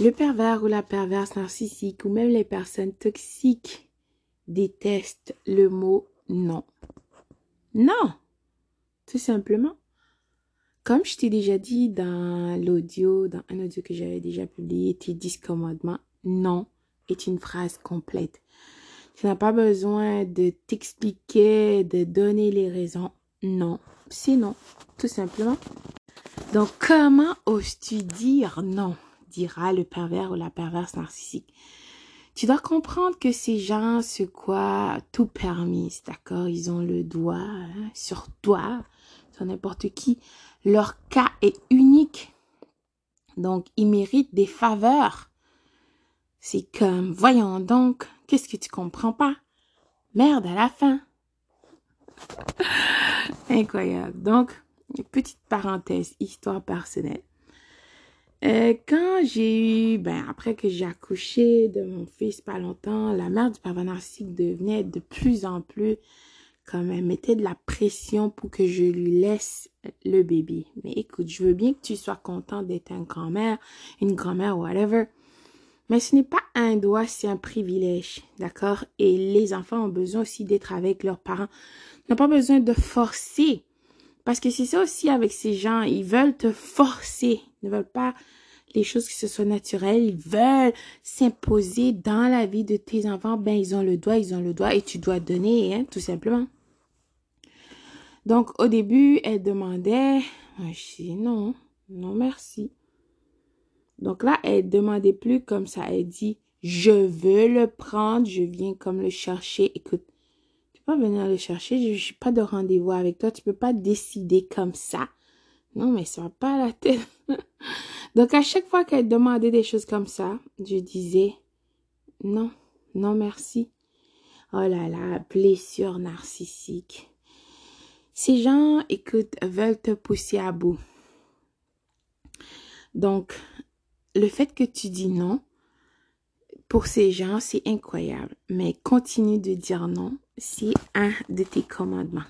Le pervers ou la perverse narcissique ou même les personnes toxiques détestent le mot non. Non, tout simplement. Comme je t'ai déjà dit dans l'audio, dans un audio que j'avais déjà publié, tes 10 commandements, non est une phrase complète. Tu n'as pas besoin de t'expliquer, de donner les raisons. Non, c'est non, tout simplement. Donc, comment oses-tu dire non? Dira le pervers ou la perverse narcissique. Tu dois comprendre que ces gens se quoi tout permis, d'accord? Ils ont le doigt hein, sur toi, sur n'importe qui. Leur cas est unique. Donc, ils méritent des faveurs. C'est comme, voyons donc, qu'est-ce que tu comprends pas? Merde à la fin. Incroyable. Donc, petite parenthèse, histoire personnelle. Euh, quand j'ai eu, ben, après que j'ai accouché de mon fils pas longtemps, la mère du pervers narcissique devenait de plus en plus comme elle mettait de la pression pour que je lui laisse le bébé. Mais écoute, je veux bien que tu sois content d'être une grand-mère, une grand-mère, whatever. Mais ce n'est pas un droit, c'est un privilège, d'accord? Et les enfants ont besoin aussi d'être avec leurs parents. Ils n'ont pas besoin de forcer. Parce que c'est ça aussi avec ces gens, ils veulent te forcer, ils ne veulent pas les choses qui se soient naturelles, ils veulent s'imposer dans la vie de tes enfants, ben ils ont le droit, ils ont le droit et tu dois donner, hein, tout simplement. Donc au début, elle demandait, je dis non, non merci. Donc là, elle demandait plus comme ça, elle dit, je veux le prendre, je viens comme le chercher, écoute, tu peux pas venir le chercher, je suis pas de rendez-vous avec toi, tu peux pas décider comme ça. Non, mais ça va pas la tête. Donc, à chaque fois qu'elle demandait des choses comme ça, je disais non, non merci. Oh là là, blessure narcissique. Ces gens, écoute, veulent te pousser à bout. Donc, le fait que tu dis non, pour ces gens, c'est incroyable. Mais continue de dire non, c'est un de tes commandements.